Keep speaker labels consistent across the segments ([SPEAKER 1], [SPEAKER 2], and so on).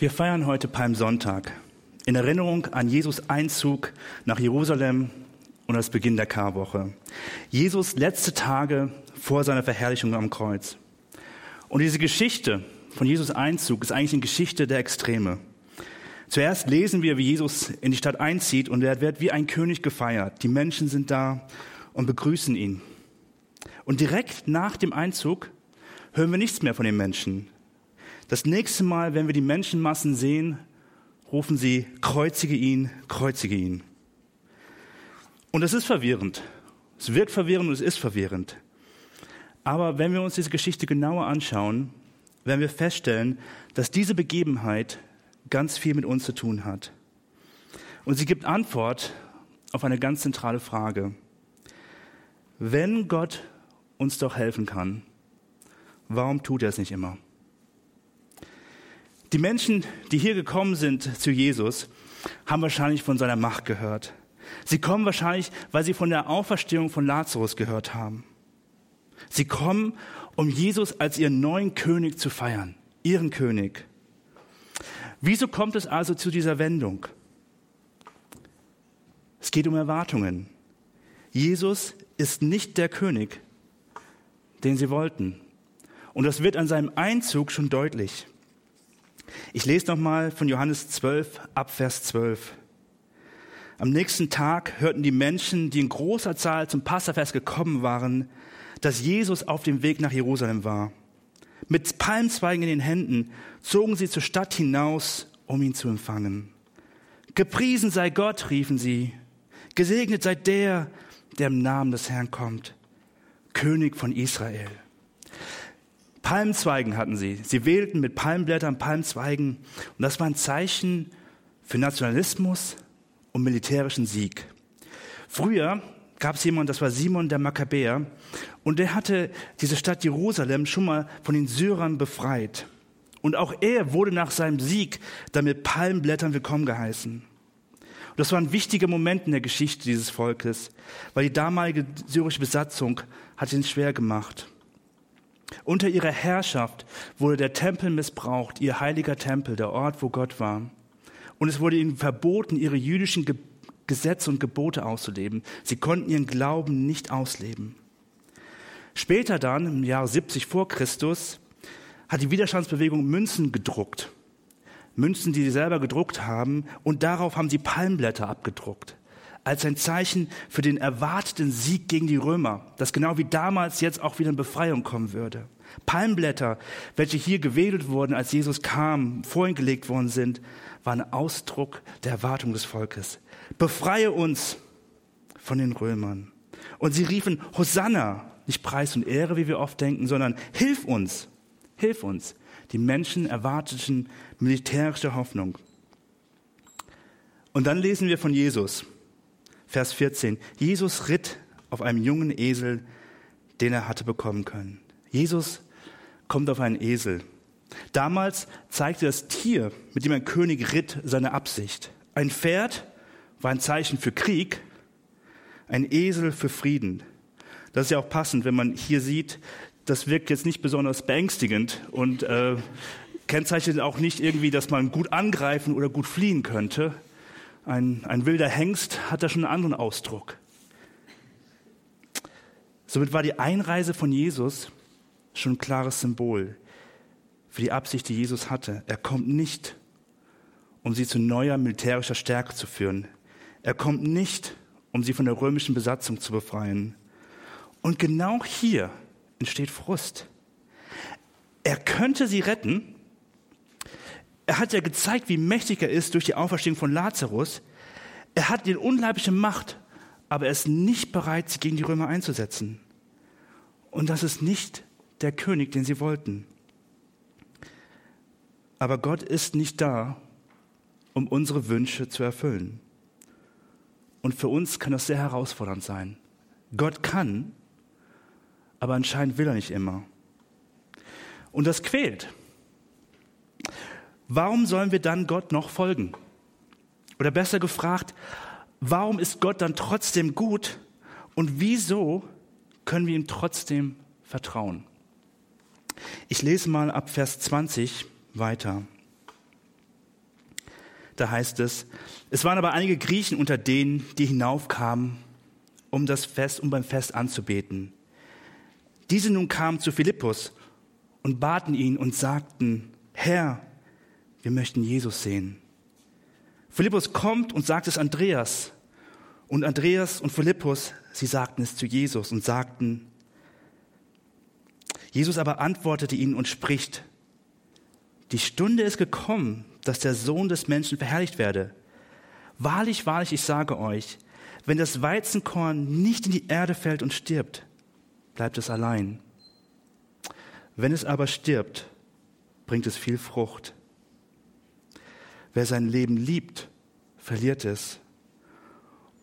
[SPEAKER 1] Wir feiern heute Palmsonntag in Erinnerung an Jesus Einzug nach Jerusalem und das Beginn der Karwoche. Jesus letzte Tage vor seiner Verherrlichung am Kreuz. Und diese Geschichte von Jesus Einzug ist eigentlich eine Geschichte der Extreme. Zuerst lesen wir, wie Jesus in die Stadt einzieht und er wird wie ein König gefeiert. Die Menschen sind da und begrüßen ihn. Und direkt nach dem Einzug hören wir nichts mehr von den Menschen. Das nächste Mal, wenn wir die Menschenmassen sehen, rufen sie, kreuzige ihn, kreuzige ihn. Und es ist verwirrend. Es wirkt verwirrend und es ist verwirrend. Aber wenn wir uns diese Geschichte genauer anschauen, werden wir feststellen, dass diese Begebenheit ganz viel mit uns zu tun hat. Und sie gibt Antwort auf eine ganz zentrale Frage. Wenn Gott uns doch helfen kann, warum tut er es nicht immer? Die Menschen, die hier gekommen sind zu Jesus, haben wahrscheinlich von seiner Macht gehört. Sie kommen wahrscheinlich, weil sie von der Auferstehung von Lazarus gehört haben. Sie kommen, um Jesus als ihren neuen König zu feiern, ihren König. Wieso kommt es also zu dieser Wendung? Es geht um Erwartungen. Jesus ist nicht der König, den sie wollten. Und das wird an seinem Einzug schon deutlich. Ich lese nochmal von Johannes 12 ab Vers 12. Am nächsten Tag hörten die Menschen, die in großer Zahl zum Passafest gekommen waren, dass Jesus auf dem Weg nach Jerusalem war. Mit Palmzweigen in den Händen zogen sie zur Stadt hinaus, um ihn zu empfangen. Gepriesen sei Gott, riefen sie. Gesegnet sei der, der im Namen des Herrn kommt. König von Israel. Palmzweigen hatten sie. Sie wählten mit Palmblättern, Palmzweigen. Und das war ein Zeichen für Nationalismus und militärischen Sieg. Früher gab es jemanden, das war Simon der Makkabäer, und der hatte diese Stadt Jerusalem schon mal von den Syrern befreit. Und auch er wurde nach seinem Sieg dann mit Palmblättern willkommen geheißen. Und das war ein wichtiger Moment in der Geschichte dieses Volkes, weil die damalige syrische Besatzung hat ihn schwer gemacht. Unter ihrer Herrschaft wurde der Tempel missbraucht, ihr heiliger Tempel, der Ort, wo Gott war. Und es wurde ihnen verboten, ihre jüdischen Ge Gesetze und Gebote auszuleben. Sie konnten ihren Glauben nicht ausleben. Später dann, im Jahr 70 vor Christus, hat die Widerstandsbewegung Münzen gedruckt. Münzen, die sie selber gedruckt haben, und darauf haben sie Palmblätter abgedruckt als ein Zeichen für den erwarteten Sieg gegen die Römer, dass genau wie damals jetzt auch wieder eine Befreiung kommen würde. Palmblätter, welche hier gewedelt wurden, als Jesus kam, vorhin gelegt worden sind, waren Ausdruck der Erwartung des Volkes. Befreie uns von den Römern. Und sie riefen Hosanna, nicht Preis und Ehre, wie wir oft denken, sondern Hilf uns, hilf uns. Die Menschen erwarteten militärische Hoffnung. Und dann lesen wir von Jesus. Vers 14. Jesus ritt auf einem jungen Esel, den er hatte bekommen können. Jesus kommt auf einen Esel. Damals zeigte das Tier, mit dem ein König ritt, seine Absicht. Ein Pferd war ein Zeichen für Krieg, ein Esel für Frieden. Das ist ja auch passend, wenn man hier sieht, das wirkt jetzt nicht besonders beängstigend und äh, kennzeichnet auch nicht irgendwie, dass man gut angreifen oder gut fliehen könnte, ein, ein wilder Hengst hat da schon einen anderen Ausdruck. Somit war die Einreise von Jesus schon ein klares Symbol für die Absicht, die Jesus hatte. Er kommt nicht, um sie zu neuer militärischer Stärke zu führen. Er kommt nicht, um sie von der römischen Besatzung zu befreien. Und genau hier entsteht Frust. Er könnte sie retten, er hat ja gezeigt, wie mächtig er ist durch die Auferstehung von Lazarus. Er hat die unglaubliche Macht, aber er ist nicht bereit, sie gegen die Römer einzusetzen. Und das ist nicht der König, den sie wollten. Aber Gott ist nicht da, um unsere Wünsche zu erfüllen. Und für uns kann das sehr herausfordernd sein. Gott kann, aber anscheinend will er nicht immer. Und das quält. Warum sollen wir dann Gott noch folgen? Oder besser gefragt, warum ist Gott dann trotzdem gut und wieso können wir ihm trotzdem vertrauen? Ich lese mal ab Vers 20 weiter. da heißt es, es waren aber einige Griechen unter denen, die hinaufkamen, um das Fest, um beim Fest anzubeten. Diese nun kamen zu Philippus und baten ihn und sagten, Herr, wir möchten Jesus sehen. Philippus kommt und sagt es Andreas. Und Andreas und Philippus, sie sagten es zu Jesus und sagten, Jesus aber antwortete ihnen und spricht, die Stunde ist gekommen, dass der Sohn des Menschen verherrlicht werde. Wahrlich, wahrlich, ich sage euch, wenn das Weizenkorn nicht in die Erde fällt und stirbt, bleibt es allein. Wenn es aber stirbt, bringt es viel Frucht. Wer sein Leben liebt, verliert es.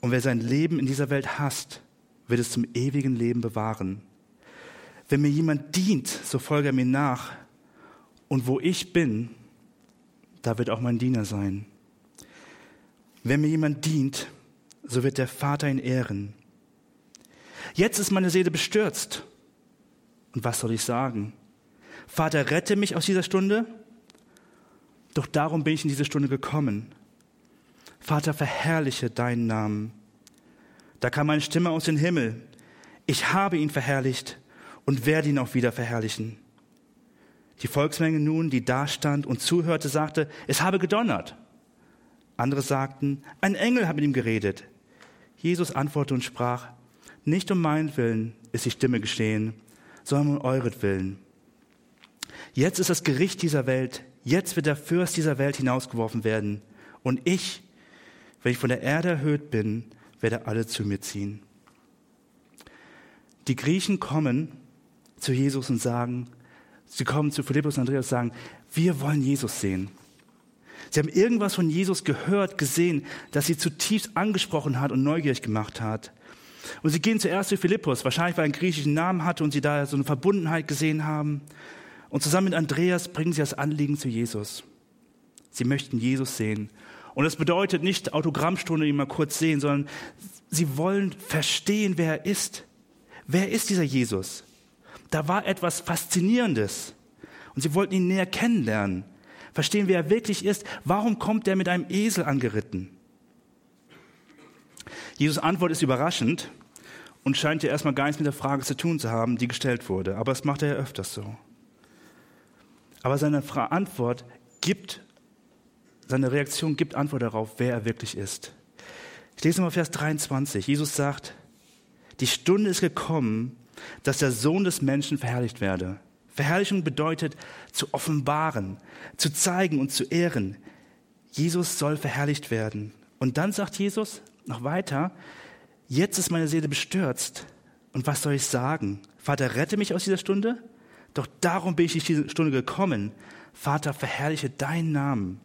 [SPEAKER 1] Und wer sein Leben in dieser Welt hasst, wird es zum ewigen Leben bewahren. Wenn mir jemand dient, so folge er mir nach. Und wo ich bin, da wird auch mein Diener sein. Wenn mir jemand dient, so wird der Vater ihn ehren. Jetzt ist meine Seele bestürzt. Und was soll ich sagen? Vater, rette mich aus dieser Stunde. Doch darum bin ich in diese Stunde gekommen. Vater, verherrliche deinen Namen. Da kam eine Stimme aus dem Himmel. Ich habe ihn verherrlicht und werde ihn auch wieder verherrlichen. Die Volksmenge nun, die da stand und zuhörte, sagte, es habe gedonnert. Andere sagten, ein Engel hat mit ihm geredet. Jesus antwortete und sprach, nicht um meinen Willen ist die Stimme geschehen, sondern um euretwillen. Jetzt ist das Gericht dieser Welt, jetzt wird der Fürst dieser Welt hinausgeworfen werden. Und ich, wenn ich von der Erde erhöht bin, werde alle zu mir ziehen. Die Griechen kommen zu Jesus und sagen, sie kommen zu Philippus und Andreas und sagen, wir wollen Jesus sehen. Sie haben irgendwas von Jesus gehört, gesehen, das sie zutiefst angesprochen hat und neugierig gemacht hat. Und sie gehen zuerst zu Philippus, wahrscheinlich weil er einen griechischen Namen hatte und sie da so eine Verbundenheit gesehen haben. Und zusammen mit Andreas bringen sie das Anliegen zu Jesus. Sie möchten Jesus sehen. Und das bedeutet nicht Autogrammstunde, ihn mal kurz sehen, sondern sie wollen verstehen, wer er ist. Wer ist dieser Jesus? Da war etwas Faszinierendes. Und sie wollten ihn näher kennenlernen, verstehen, wer er wirklich ist. Warum kommt er mit einem Esel angeritten? Jesus Antwort ist überraschend und scheint ja erstmal gar nichts mit der Frage zu tun zu haben, die gestellt wurde. Aber das macht er ja öfters so. Aber seine Antwort gibt, seine Reaktion gibt Antwort darauf, wer er wirklich ist. Ich lese mal Vers 23. Jesus sagt, die Stunde ist gekommen, dass der Sohn des Menschen verherrlicht werde. Verherrlichung bedeutet zu offenbaren, zu zeigen und zu ehren. Jesus soll verherrlicht werden. Und dann sagt Jesus noch weiter, jetzt ist meine Seele bestürzt. Und was soll ich sagen? Vater, rette mich aus dieser Stunde? Doch darum bin ich in diese Stunde gekommen. Vater, verherrliche deinen Namen.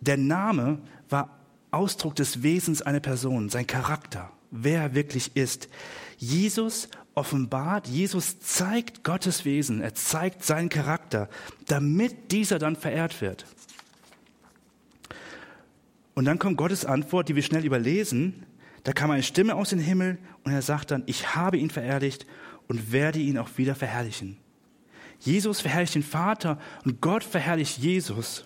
[SPEAKER 1] Der Name war Ausdruck des Wesens einer Person, sein Charakter, wer er wirklich ist. Jesus offenbart, Jesus zeigt Gottes Wesen, er zeigt seinen Charakter, damit dieser dann verehrt wird. Und dann kommt Gottes Antwort, die wir schnell überlesen. Da kam eine Stimme aus dem Himmel und er sagt dann, ich habe ihn verherrlicht und werde ihn auch wieder verherrlichen. Jesus verherrlicht den Vater und Gott verherrlicht Jesus.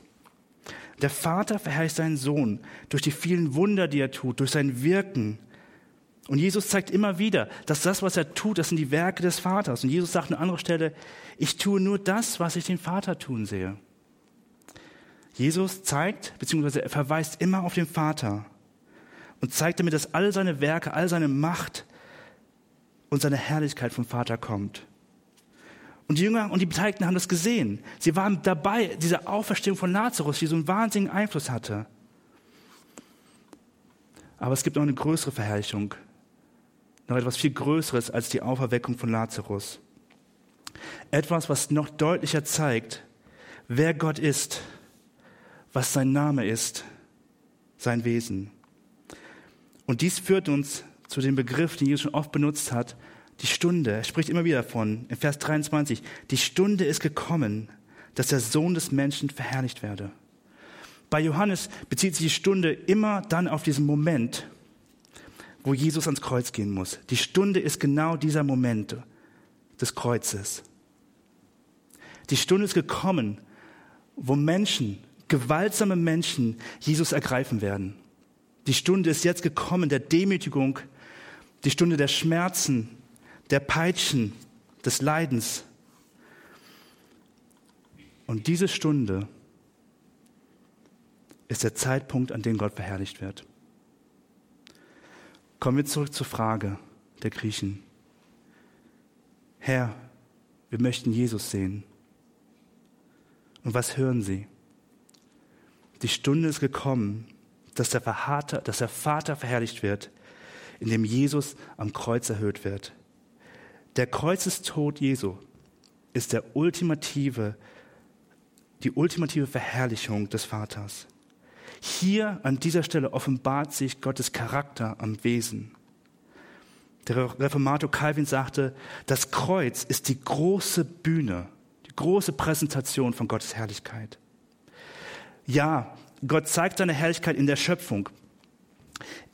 [SPEAKER 1] Der Vater verherrlicht seinen Sohn durch die vielen Wunder, die er tut, durch sein Wirken, und Jesus zeigt immer wieder, dass das, was er tut, das sind die Werke des Vaters. Und Jesus sagt an anderer Stelle, ich tue nur das, was ich den Vater tun sehe. Jesus zeigt, beziehungsweise er verweist immer auf den Vater und zeigt damit, dass all seine Werke, all seine Macht und seine Herrlichkeit vom Vater kommt. Und die Jünger und die Beteiligten haben das gesehen. Sie waren dabei, diese Auferstehung von Lazarus, die so einen wahnsinnigen Einfluss hatte. Aber es gibt noch eine größere Verherrlichung, noch etwas viel Größeres als die Auferweckung von Lazarus. Etwas, was noch deutlicher zeigt, wer Gott ist, was sein Name ist, sein Wesen. Und dies führt uns zu dem Begriff, den Jesus schon oft benutzt hat, die Stunde. Er spricht immer wieder davon, in Vers 23, die Stunde ist gekommen, dass der Sohn des Menschen verherrlicht werde. Bei Johannes bezieht sich die Stunde immer dann auf diesen Moment, wo Jesus ans Kreuz gehen muss. Die Stunde ist genau dieser Moment des Kreuzes. Die Stunde ist gekommen, wo Menschen gewaltsame Menschen Jesus ergreifen werden. Die Stunde ist jetzt gekommen der Demütigung, die Stunde der Schmerzen, der Peitschen, des Leidens. Und diese Stunde ist der Zeitpunkt, an dem Gott verherrlicht wird. Kommen wir zurück zur Frage der Griechen. Herr, wir möchten Jesus sehen. Und was hören sie? Die Stunde ist gekommen, dass der, Vater, dass der Vater verherrlicht wird, indem Jesus am Kreuz erhöht wird. Der Kreuzestod Jesu ist der ultimative, die ultimative Verherrlichung des Vaters. Hier an dieser Stelle offenbart sich Gottes Charakter am Wesen. Der Reformator Calvin sagte, das Kreuz ist die große Bühne, die große Präsentation von Gottes Herrlichkeit. Ja, Gott zeigt seine Herrlichkeit in der Schöpfung,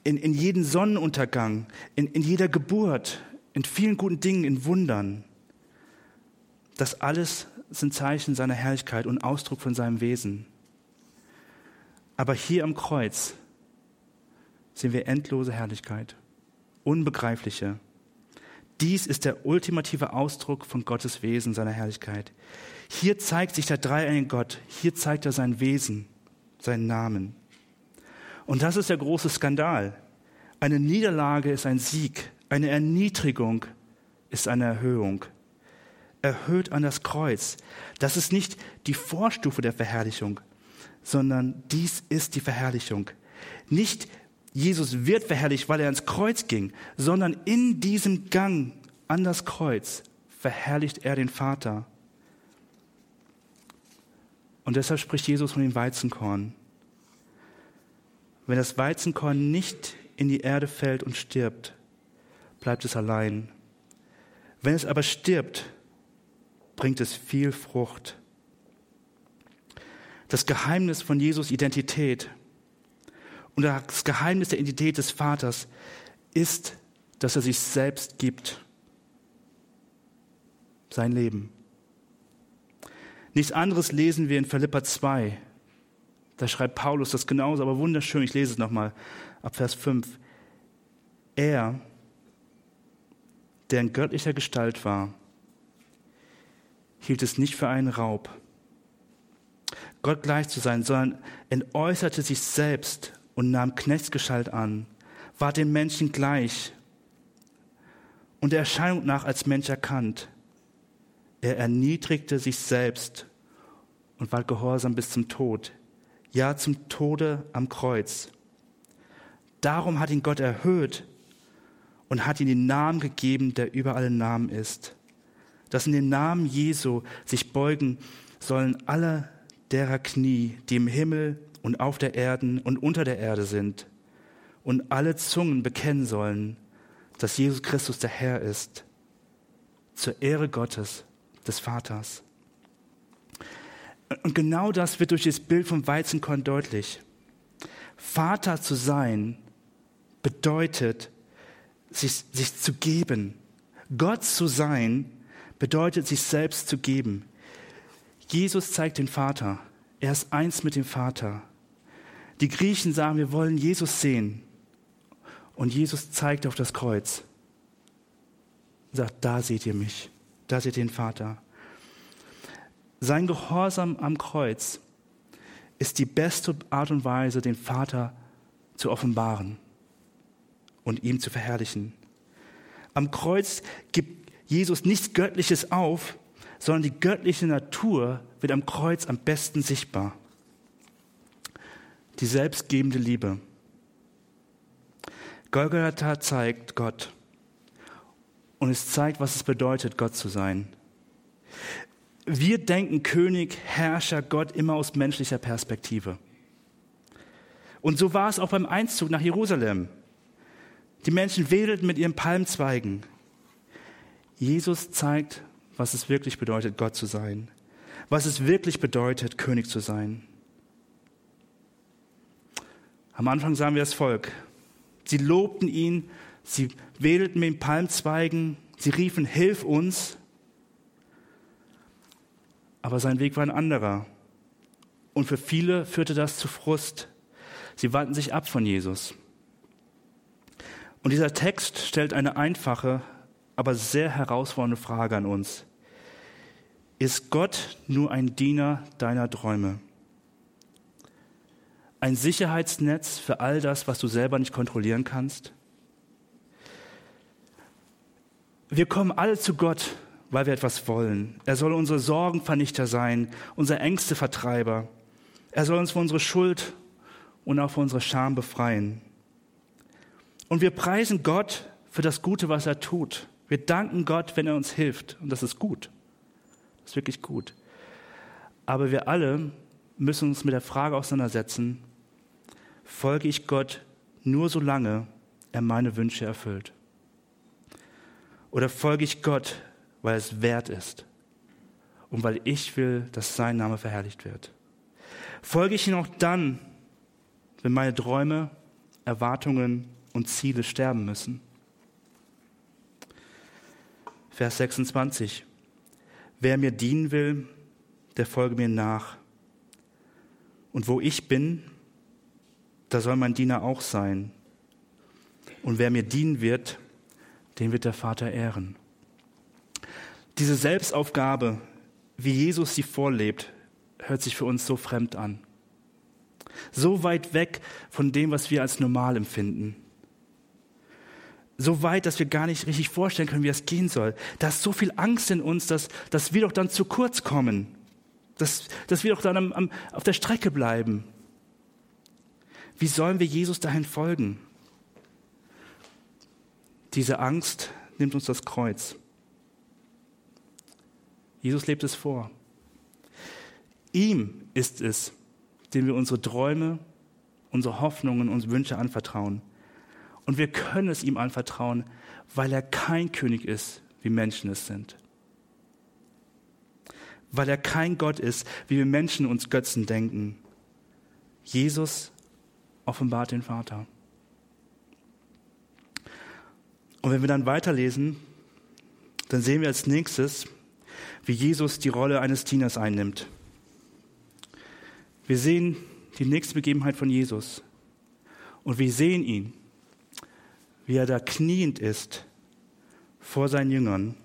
[SPEAKER 1] in, in jedem Sonnenuntergang, in, in jeder Geburt, in vielen guten Dingen, in Wundern. Das alles sind Zeichen seiner Herrlichkeit und Ausdruck von seinem Wesen. Aber hier am Kreuz sehen wir endlose Herrlichkeit, unbegreifliche. Dies ist der ultimative Ausdruck von Gottes Wesen, seiner Herrlichkeit. Hier zeigt sich der dreieinige Gott, hier zeigt er sein Wesen, seinen Namen. Und das ist der große Skandal. Eine Niederlage ist ein Sieg, eine Erniedrigung ist eine Erhöhung. Erhöht an das Kreuz. Das ist nicht die Vorstufe der Verherrlichung, sondern dies ist die Verherrlichung. Nicht Jesus wird verherrlicht, weil er ans Kreuz ging, sondern in diesem Gang an das Kreuz verherrlicht er den Vater. Und deshalb spricht Jesus von dem Weizenkorn. Wenn das Weizenkorn nicht in die Erde fällt und stirbt, bleibt es allein. Wenn es aber stirbt, bringt es viel Frucht. Das Geheimnis von Jesus Identität und das Geheimnis der Identität des Vaters ist, dass er sich selbst gibt. Sein Leben. Nichts anderes lesen wir in Philippa 2. Da schreibt Paulus das genauso, aber wunderschön. Ich lese es nochmal ab Vers 5. Er, der in göttlicher Gestalt war, hielt es nicht für einen Raub, Gott gleich zu sein, sondern entäußerte sich selbst und nahm Knechtsgestalt an, war dem Menschen gleich und der Erscheinung nach als Mensch erkannt. Er erniedrigte sich selbst und war gehorsam bis zum Tod, ja zum Tode am Kreuz. Darum hat ihn Gott erhöht und hat ihm den Namen gegeben, der über alle Namen ist. Dass in den Namen Jesu sich beugen sollen alle derer Knie, die im Himmel und auf der Erde und unter der Erde sind, und alle Zungen bekennen sollen, dass Jesus Christus der Herr ist, zur Ehre Gottes, des Vaters. Und genau das wird durch das Bild vom Weizenkorn deutlich. Vater zu sein bedeutet, sich, sich zu geben. Gott zu sein bedeutet, sich selbst zu geben. Jesus zeigt den Vater. Er ist eins mit dem Vater. Die Griechen sagen, wir wollen Jesus sehen. Und Jesus zeigt auf das Kreuz. Er sagt, da seht ihr mich. Da seht ihr den Vater. Sein Gehorsam am Kreuz ist die beste Art und Weise, den Vater zu offenbaren und ihm zu verherrlichen. Am Kreuz gibt Jesus nichts Göttliches auf, sondern die göttliche Natur wird am Kreuz am besten sichtbar. Die selbstgebende Liebe. Golgatha zeigt Gott und es zeigt, was es bedeutet, Gott zu sein. Wir denken König, Herrscher, Gott immer aus menschlicher Perspektive. Und so war es auch beim Einzug nach Jerusalem. Die Menschen wedelten mit ihren Palmzweigen. Jesus zeigt, was es wirklich bedeutet, Gott zu sein. Was es wirklich bedeutet, König zu sein. Am Anfang sahen wir das Volk. Sie lobten ihn, sie wedelten mit den Palmzweigen, sie riefen, Hilf uns. Aber sein Weg war ein anderer. Und für viele führte das zu Frust. Sie wandten sich ab von Jesus. Und dieser Text stellt eine einfache, aber sehr herausfordernde Frage an uns. Ist Gott nur ein Diener deiner Träume? Ein Sicherheitsnetz für all das, was du selber nicht kontrollieren kannst? Wir kommen alle zu Gott, weil wir etwas wollen. Er soll unsere Sorgenvernichter sein, unser Ängstevertreiber. Er soll uns von unserer Schuld und auch von unserer Scham befreien. Und wir preisen Gott für das Gute, was er tut. Wir danken Gott, wenn er uns hilft. Und das ist gut. Das ist wirklich gut. Aber wir alle müssen uns mit der Frage auseinandersetzen, folge ich Gott nur solange er meine Wünsche erfüllt? Oder folge ich Gott, weil es wert ist und weil ich will, dass sein Name verherrlicht wird? Folge ich ihm auch dann, wenn meine Träume, Erwartungen und Ziele sterben müssen? Vers 26. Wer mir dienen will, der folge mir nach. Und wo ich bin, da soll mein Diener auch sein. Und wer mir dienen wird, den wird der Vater ehren. Diese Selbstaufgabe, wie Jesus sie vorlebt, hört sich für uns so fremd an. So weit weg von dem, was wir als normal empfinden. So weit, dass wir gar nicht richtig vorstellen können, wie das gehen soll. Da ist so viel Angst in uns, dass, dass wir doch dann zu kurz kommen. Dass, dass wir doch dann am, am, auf der Strecke bleiben. Wie sollen wir Jesus dahin folgen? Diese Angst nimmt uns das Kreuz. Jesus lebt es vor. Ihm ist es, dem wir unsere Träume, unsere Hoffnungen, unsere Wünsche anvertrauen. Und wir können es ihm anvertrauen, weil er kein König ist, wie Menschen es sind. Weil er kein Gott ist, wie wir Menschen uns Götzen denken. Jesus offenbart den Vater. Und wenn wir dann weiterlesen, dann sehen wir als nächstes, wie Jesus die Rolle eines Dieners einnimmt. Wir sehen die nächste Begebenheit von Jesus und wir sehen ihn, wie er da kniend ist vor seinen Jüngern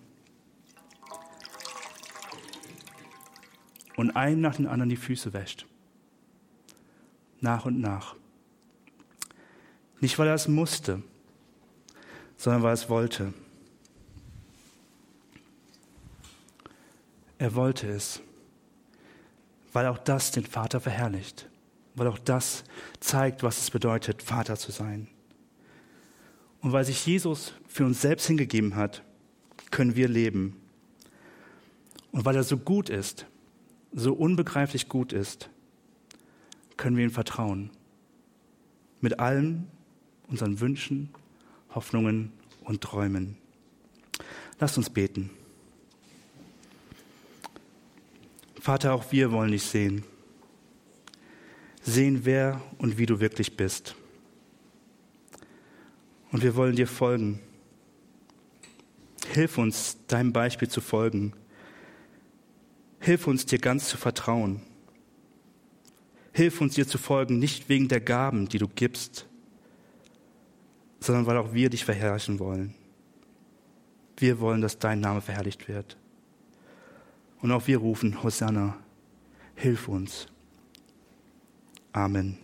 [SPEAKER 1] und einem nach dem anderen die Füße wäscht. Nach und nach. Nicht, weil er es musste, sondern weil er es wollte. Er wollte es, weil auch das den Vater verherrlicht, weil auch das zeigt, was es bedeutet, Vater zu sein. Und weil sich Jesus für uns selbst hingegeben hat, können wir leben. Und weil er so gut ist, so unbegreiflich gut ist, können wir ihm vertrauen. Mit allem, unseren Wünschen, Hoffnungen und Träumen. Lasst uns beten. Vater, auch wir wollen dich sehen. Sehen, wer und wie du wirklich bist. Und wir wollen dir folgen. Hilf uns, deinem Beispiel zu folgen. Hilf uns, dir ganz zu vertrauen. Hilf uns, dir zu folgen, nicht wegen der Gaben, die du gibst, sondern weil auch wir dich verherrlichen wollen. Wir wollen, dass dein Name verherrlicht wird. Und auch wir rufen, Hosanna, hilf uns. Amen.